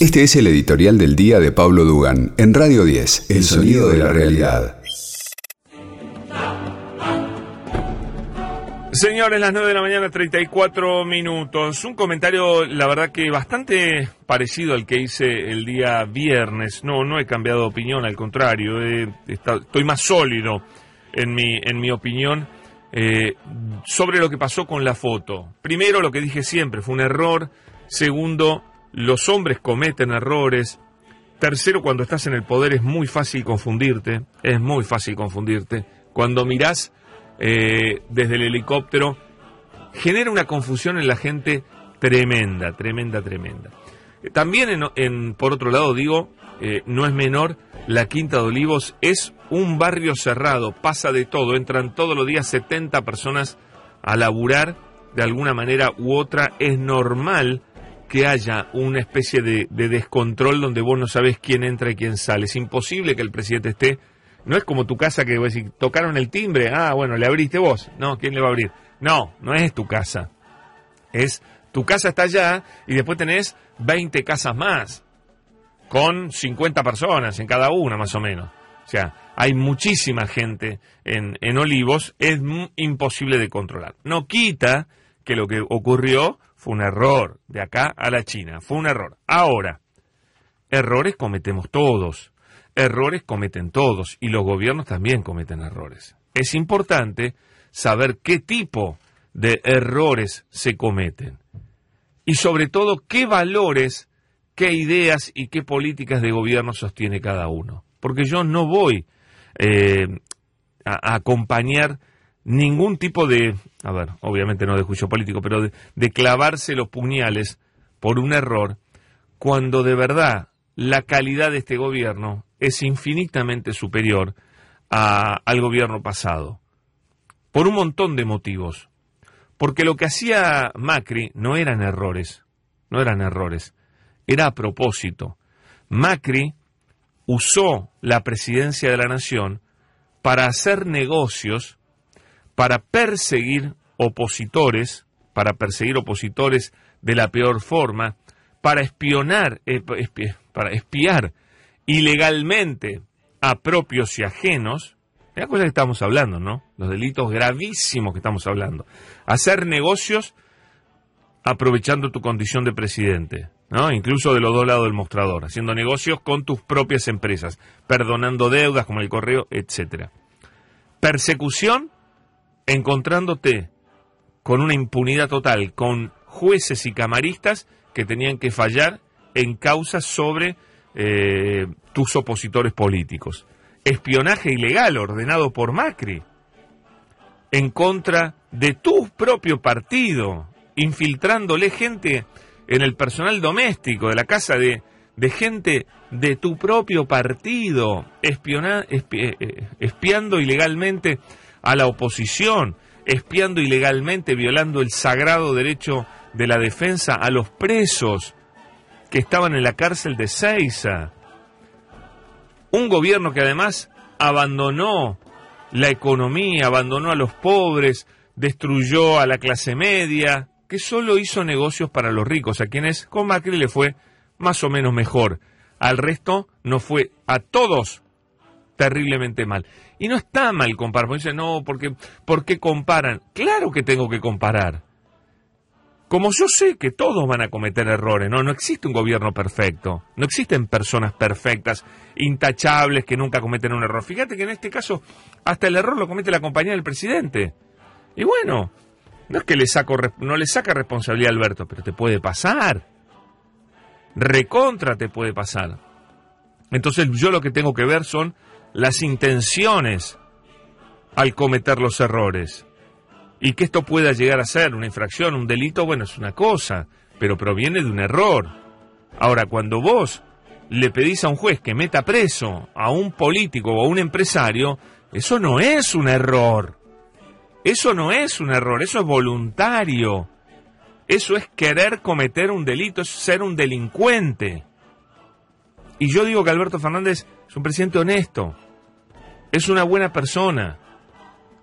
Este es el editorial del día de Pablo Dugan en Radio 10, El sonido de la realidad. Señores, las 9 de la mañana, 34 minutos. Un comentario, la verdad que bastante parecido al que hice el día viernes. No, no he cambiado de opinión, al contrario, estoy más sólido en mi, en mi opinión eh, sobre lo que pasó con la foto. Primero, lo que dije siempre, fue un error. Segundo, los hombres cometen errores. Tercero, cuando estás en el poder es muy fácil confundirte, es muy fácil confundirte. Cuando mirás eh, desde el helicóptero, genera una confusión en la gente tremenda, tremenda, tremenda. Eh, también, en, por otro lado, digo, eh, no es menor, la Quinta de Olivos es un barrio cerrado, pasa de todo, entran todos los días 70 personas a laburar de alguna manera u otra, es normal que haya una especie de, descontrol donde vos no sabes quién entra y quién sale. Es imposible que el presidente esté. No es como tu casa que vos decís, tocaron el timbre, ah, bueno, le abriste vos. No, ¿quién le va a abrir? No, no es tu casa. Es tu casa está allá y después tenés 20 casas más, con 50 personas en cada una más o menos. O sea, hay muchísima gente en, en Olivos, es imposible de controlar. No quita que lo que ocurrió fue un error, de acá a la China, fue un error. Ahora, errores cometemos todos, errores cometen todos y los gobiernos también cometen errores. Es importante saber qué tipo de errores se cometen y sobre todo qué valores, qué ideas y qué políticas de gobierno sostiene cada uno. Porque yo no voy eh, a acompañar ningún tipo de, a ver, obviamente no de juicio político, pero de, clavarse los puñales por un error, cuando de verdad la calidad de este gobierno es infinitamente superior al gobierno pasado. Por un montón de motivos. Porque lo que hacía Macri no eran errores, no eran errores, era a propósito. Macri usó la presidencia de la nación para hacer negocios para perseguir opositores, para perseguir opositores de la peor forma, para espionar, eh, para espiar ilegalmente a propios y ajenos, es la cosa que estamos hablando, ¿no? Los delitos gravísimos que estamos hablando. Hacer negocios aprovechando tu condición de presidente, ¿no? Incluso de los dos lados del mostrador, haciendo negocios con tus propias empresas, perdonando deudas como el correo, etcétera. Persecución encontrándote con una impunidad total, con jueces y camaristas que tenían que fallar en causas sobre eh, tus opositores políticos. Espionaje ilegal ordenado por Macri en contra de tu propio partido, infiltrándole gente en el personal doméstico de la casa de, gente de tu propio partido, eh, eh, espiando ilegalmente a la oposición, espiando ilegalmente, violando el sagrado derecho de la defensa a los presos que estaban en la cárcel de Ceiza. Un gobierno que además abandonó la economía, abandonó a los pobres, destruyó a la clase media, que solo hizo negocios para los ricos, a quienes con Macri le fue más o menos mejor. Al resto no fue a todos terriblemente mal. Y no está mal comparar, porque dicen, no, porque, ¿por qué comparan? Claro que tengo que comparar. Como yo sé que todos van a cometer errores, ¿no? No existe un gobierno perfecto, no existen personas perfectas, intachables, que nunca cometen un error. Fíjate que en este caso, hasta el error lo comete la compañía del presidente. Y bueno, no es que le saco, no le saca responsabilidad a Alberto, pero te puede pasar. Recontra te puede pasar. Entonces yo lo que tengo que ver son las intenciones al cometer los errores. Y que esto pueda llegar a ser una infracción, un delito, bueno, es una cosa, pero proviene de un error. Ahora, cuando vos le pedís a un juez que meta preso a un político o a un empresario, eso no es un error. Eso no es un error, eso es voluntario. Eso es querer cometer un delito, es ser un delincuente. Y yo digo que Alberto Fernández es un presidente honesto, es una buena persona,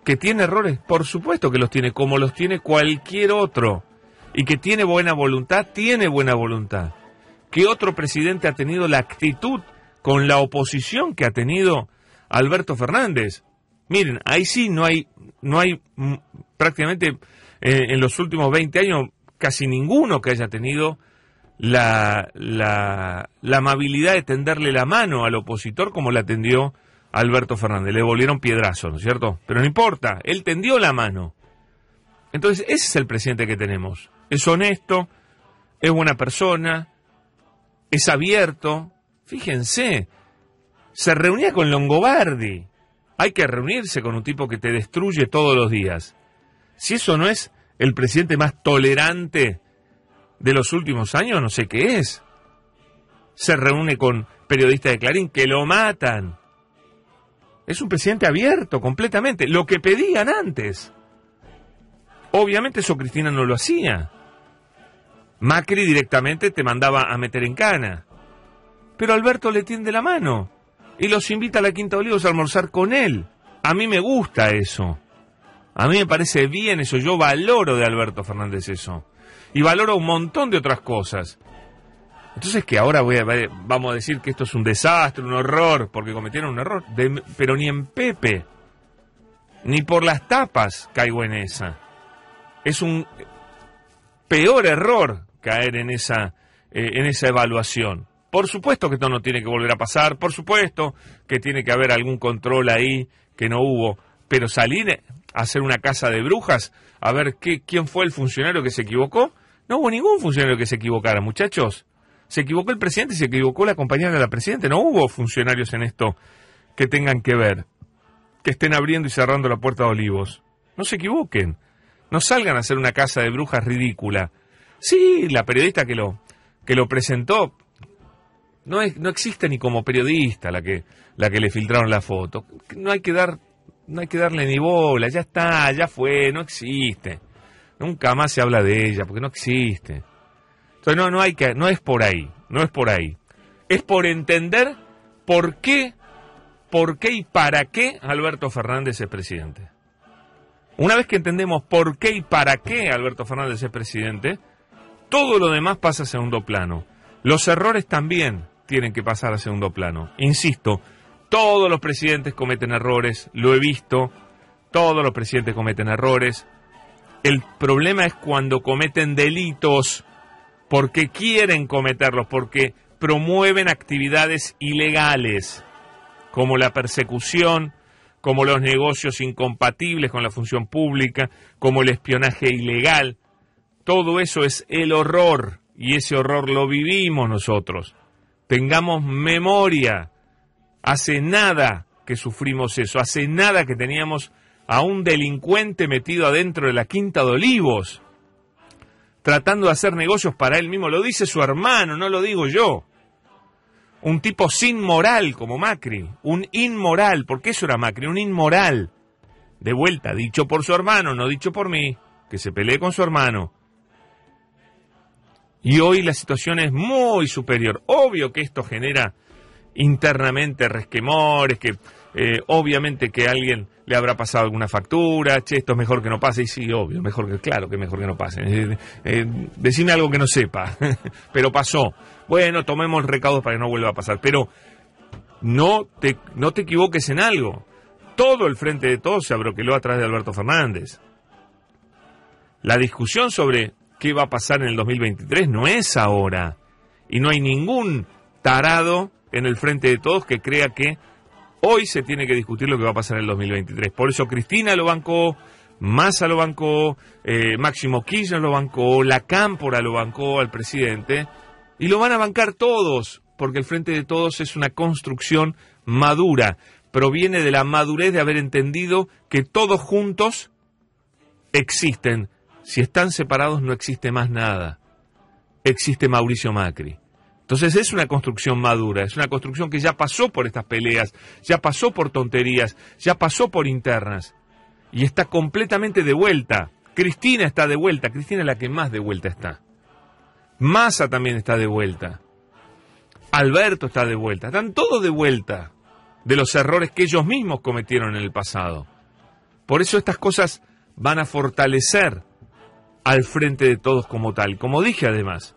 que tiene errores, por supuesto que los tiene, como los tiene cualquier otro, y que tiene buena voluntad, tiene buena voluntad. ¿Qué otro presidente ha tenido la actitud con la oposición que ha tenido Alberto Fernández? Miren, ahí sí no hay, no hay mm, prácticamente eh, en los últimos 20 años casi ninguno que haya tenido la, la, amabilidad de tenderle la mano al opositor como la tendió Alberto Fernández. Le volvieron piedrazos, ¿no es cierto? Pero no importa, él tendió la mano. Entonces, ese es el presidente que tenemos. Es honesto, es buena persona, es abierto. Fíjense, se reunía con Longobardi. Hay que reunirse con un tipo que te destruye todos los días. Si eso no es el presidente más tolerante de los últimos años, no sé qué es. Se reúne con periodistas de Clarín que lo matan. Es un presidente abierto completamente, lo que pedían antes. Obviamente eso Cristina no lo hacía. Macri directamente te mandaba a meter en cana. Pero Alberto le tiende la mano y los invita a la Quinta Olivos a almorzar con él. A mí me gusta eso. A mí me parece bien eso. Yo valoro de Alberto Fernández eso y valoro un montón de otras cosas. Entonces que ahora vamos a decir que esto es un desastre, un horror, porque cometieron un error, pero ni en Pepe, ni por las tapas caigo en esa. Es un peor error caer en esa, eh, en esa evaluación. Por supuesto que esto no tiene que volver a pasar, por supuesto que tiene que haber algún control ahí que no hubo, pero salir hacer una casa de brujas, a ver qué, quién fue el funcionario que se equivocó, no hubo ningún funcionario que se equivocara, muchachos. Se equivocó el presidente y se equivocó la compañera de la presidenta. No hubo funcionarios en esto que tengan que ver, que estén abriendo y cerrando la puerta de Olivos. No se equivoquen. No salgan a hacer una casa de brujas ridícula. Sí, la periodista que lo, que lo presentó no, es, no existe ni como periodista la que, la que le filtraron la foto. No hay que dar, no hay que darle ni bola, ya está, ya fue, no existe. Nunca más se habla de ella, porque no existe. Entonces no, no hay que, no es por ahí, no es por ahí. Es por entender por qué, por qué y para qué Alberto Fernández es presidente. Una vez que entendemos por qué y para qué Alberto Fernández es presidente, todo lo demás pasa a segundo plano. Los errores también tienen que pasar a segundo plano. Insisto, todos los presidentes cometen errores, lo he visto, todos los presidentes cometen errores, el problema es cuando cometen delitos porque quieren cometerlos, porque promueven actividades ilegales, como la persecución, como los negocios incompatibles con la función pública, como el espionaje ilegal. Todo eso es el horror y ese horror lo vivimos nosotros. Tengamos memoria. Hace nada que sufrimos eso, hace nada que teníamos a un delincuente metido adentro de la Quinta de Olivos, tratando de hacer negocios para él mismo. Lo dice su hermano, no lo digo yo. Un tipo sin moral como Macri, un inmoral, porque eso era Macri, un inmoral. De vuelta, dicho por su hermano, no dicho por mí, que se pelee con su hermano. Y hoy la situación es muy superior. Obvio que esto genera internamente resquemores, que eh, obviamente que alguien le habrá pasado alguna factura, che, esto es mejor que no pase, y sí, obvio, mejor que, claro que mejor que no pase. Eh, eh, decime algo que no sepa, pero pasó. Bueno, tomemos recaudos para que no vuelva a pasar, pero no te, no te equivoques en algo. Todo el frente de todos se abroqueló atrás de Alberto Fernández. La discusión sobre qué va a pasar en el 2023 no es ahora. Y no hay ningún tarado en el frente de todos que crea que Hoy se tiene que discutir lo que va a pasar en el 2023. Por eso Cristina lo bancó, Massa lo bancó, eh, Máximo Kirchner lo bancó, La Cámpora lo bancó al presidente. Y lo van a bancar todos, porque el Frente de Todos es una construcción madura. Proviene de la madurez de haber entendido que todos juntos existen. Si están separados no existe más nada. Existe Mauricio Macri. Entonces es una construcción madura, es una construcción que ya pasó por estas peleas, ya pasó por tonterías, ya pasó por internas y está completamente de vuelta. Cristina está de vuelta, Cristina es la que más de vuelta está. Massa también está de vuelta. Alberto está de vuelta, están todos de vuelta de los errores que ellos mismos cometieron en el pasado. Por eso estas cosas van a fortalecer al frente de todos como tal. Como dije además,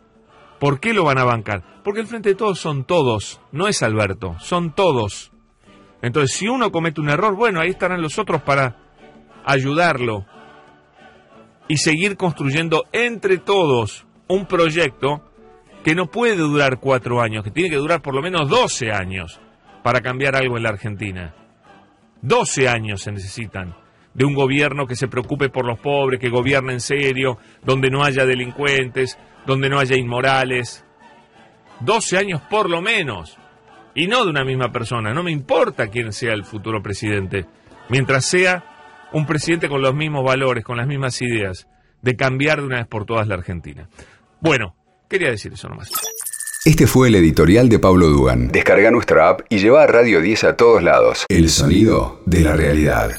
¿Por qué lo van a bancar? Porque el Frente de Todos son todos, no es Alberto, son todos. Entonces, si uno comete un error, bueno, ahí estarán los otros para ayudarlo y seguir construyendo entre todos un proyecto que no puede durar cuatro años, que tiene que durar por lo menos doce años para cambiar algo en la Argentina. Doce años se necesitan de un gobierno que se preocupe por los pobres, que gobierne en serio, donde no haya delincuentes, donde no haya inmorales. 12 años por lo menos. Y no de una misma persona. No me importa quién sea el futuro presidente. Mientras sea un presidente con los mismos valores, con las mismas ideas, de cambiar de una vez por todas la Argentina. Bueno, quería decir eso nomás. Este fue el editorial de Pablo Dugan. Descarga nuestra app y lleva a Radio 10 a todos lados. El sonido de la realidad.